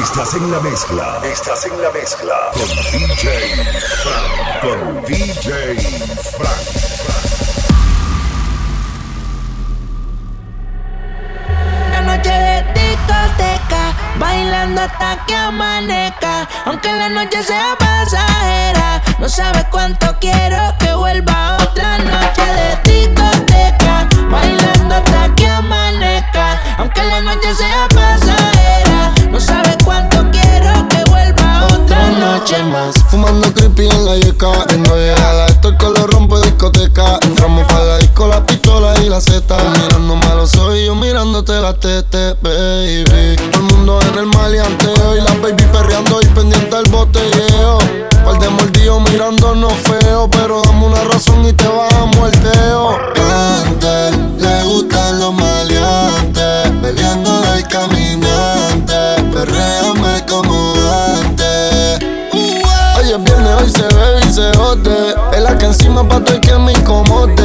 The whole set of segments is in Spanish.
Estás en la mezcla. Estás en la mezcla. Con DJ Frank. Con DJ Frank. La noche de discoteca, bailando hasta que amanezca. Aunque la noche sea pasajera, no sabes cuánto quiero que vuelva otra noche de discoteca, creepy en la yeca Viendo llegada, esto el lo rompe discoteca. Entramos para la disco, la pistola y la zeta Mirándome a los ojos y yo mirándote la tete, baby. Todo el mundo en el maleanteo Y la baby perreando y pendiente al botelleo. Par de mordidos mirándonos feo Pero dame una razón y te bajamos el teo le gustan los maleantes Bebiendo del caminante Perréame Encima pa' todo el que me incomode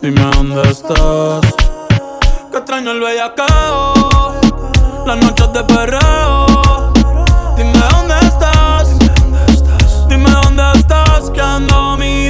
Dime dónde estás. Que extraño el bellacao. Las noches de perreo. Dime dónde estás. Dime dónde estás. Que ando mirando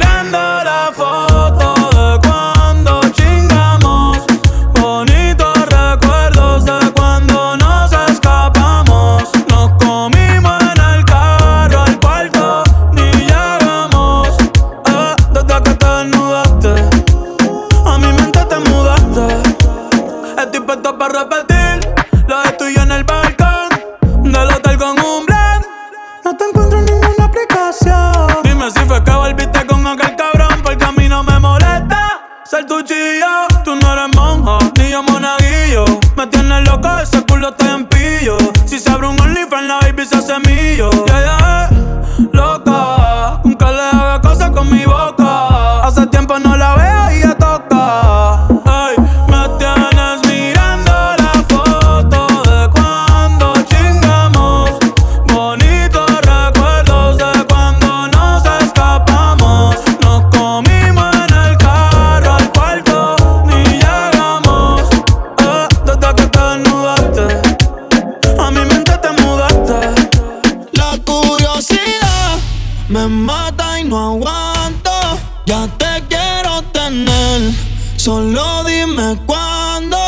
Ya te quiero tener, solo dime cuándo.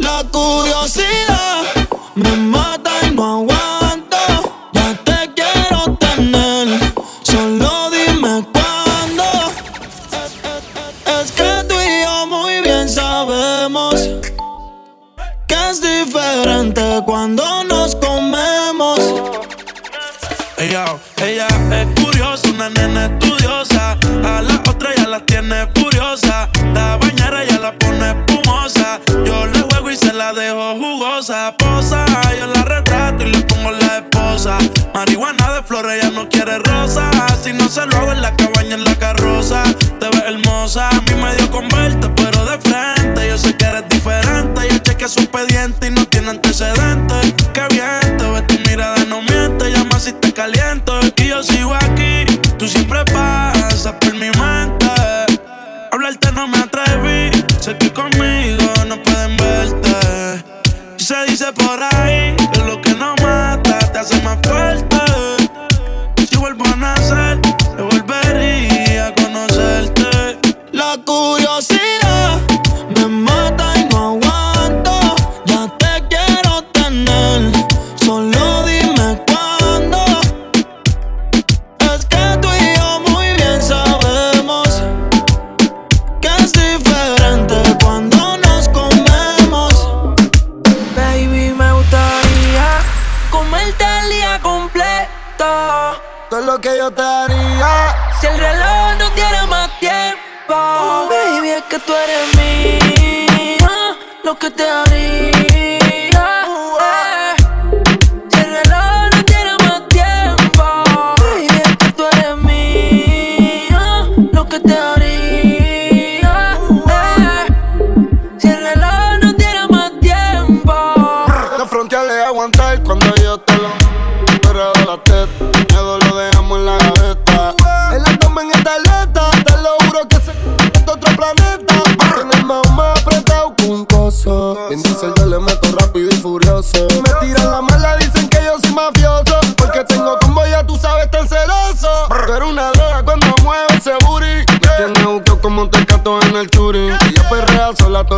La curiosidad me mata y no aguanto. Ya te quiero tener, solo dime cuándo. Es que tú y yo muy bien sabemos que es diferente cuando nos comemos. Ella, ella es curiosa, una nena estudiosa. La tiene furiosa. La bañera ya la pone espumosa. Yo le juego y se la dejo jugosa. Posa, yo la retrato y le pongo la esposa. Marihuana de flores, ella no quiere rosa. Si no se lo hago en la cabaña, en la carroza. Te ves hermosa, a mí me dio con verte, pero de frente. Yo sé que eres diferente. Yo chequeé su expediente y no tiene antecedentes. Qué bien, Y se dice por ahí que lo que no mata te hace más fuerte. lo que te hago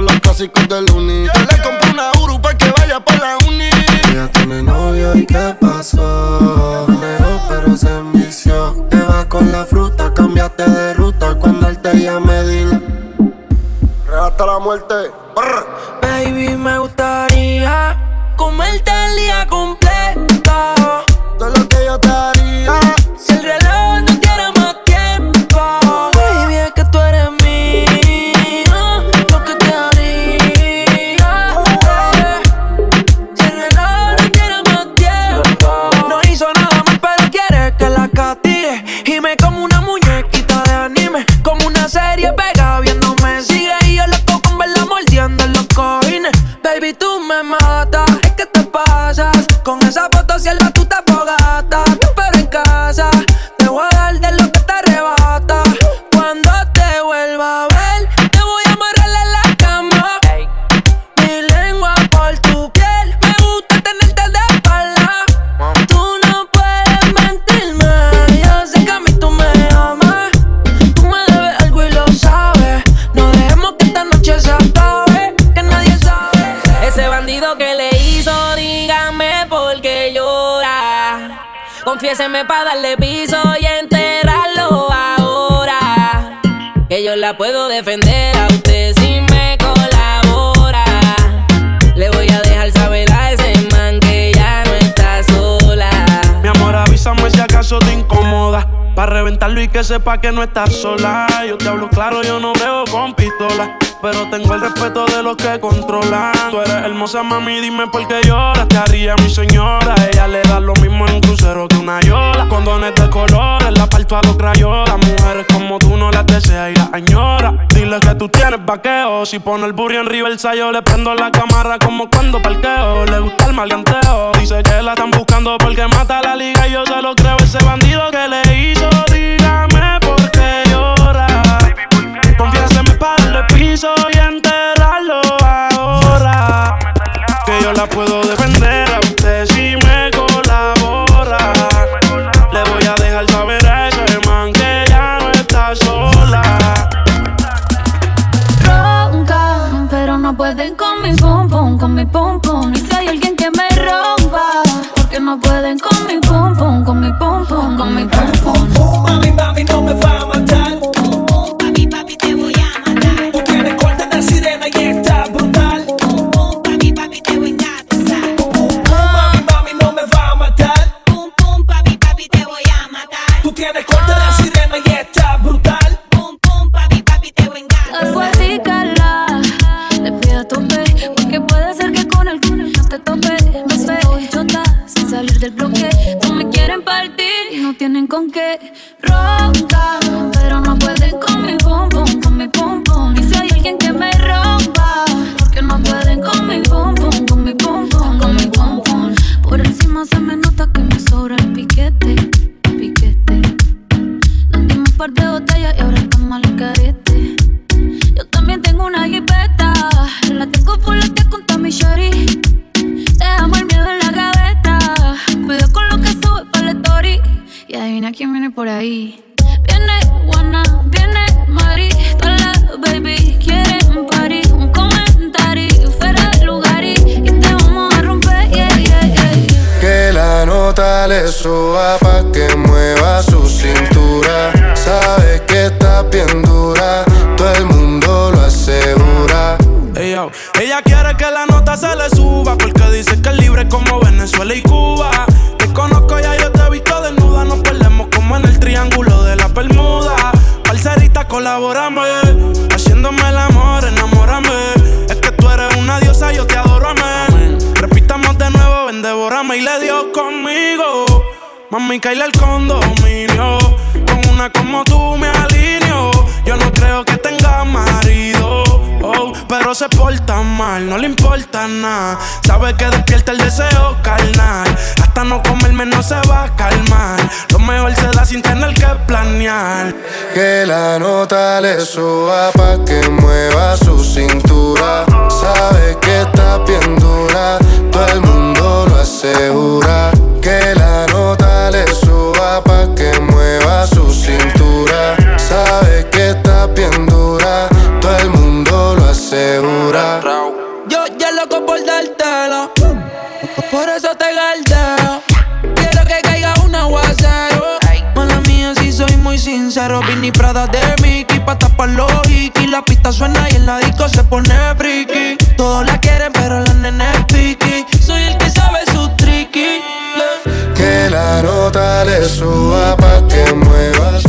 los clásicos del uni. Yo le compré una Uru pa' que vaya pa' la uni. Ella tiene novio y qué pasó. Leo, pero se envició. Te vas con la fruta, cambiaste de ruta. Cuando él te llame, dile. Hasta la muerte. Baby, me gustaría comerte el día completo. Todo lo que yo te haré. me es que te pasas con esa Confiéseme pa' darle piso y enterrarlo ahora. Que yo la puedo defender a usted si me colabora. Le voy a dejar saber a ese man que ya no está sola. Mi amor, avísame si acaso te incomoda. Para reventarlo y que sepa que no estás sola. Yo te hablo claro, yo no veo con pistola. Pero tengo el respeto de los que controlan. Tú eres hermosa, mami, dime por qué lloras. Te haría mi señora, ella le da vaqueo. Si pone el burro en reversa, yo le prendo la cámara como cuando parqueo. Le gusta el maleanteo. Dice que la están buscando porque mata la liga. Y yo se lo creo, ese bandido que le hizo. Dígame por qué llora. Confianza en mi padre, piso y enterrarlo ahora. Que yo la puedo que no pueden con mi pum pum, con mi pum pum, con mi pum pum. Commence à me como Venezuela y Cuba. Te conozco ya, yo te he visto desnuda. Nos perdemos como en el triángulo de la Bermuda. Parcerita, colaborame. Haciéndome el amor, enamórame. Es que tú eres una diosa, yo te adoro, amén. Repitamos de nuevo, ven, devorame. Y le dio conmigo. Mami, caíle al condominio. Con una como tú me se porta mal, no le importa nada. Sabe que despierta el deseo carnal. Hasta no comerme no se va a calmar. Lo mejor se da sin tener que planear. Que la nota le suba pa' que mueva su cintura. Sabe que está bien dura, 15, Robin y Prada de Mickey Pa' tapar los y La pista suena y el disco se pone friki. Todos la quieren pero la nena es piqui. Soy el que sabe su tricky. Que la nota le suba pa' que muevas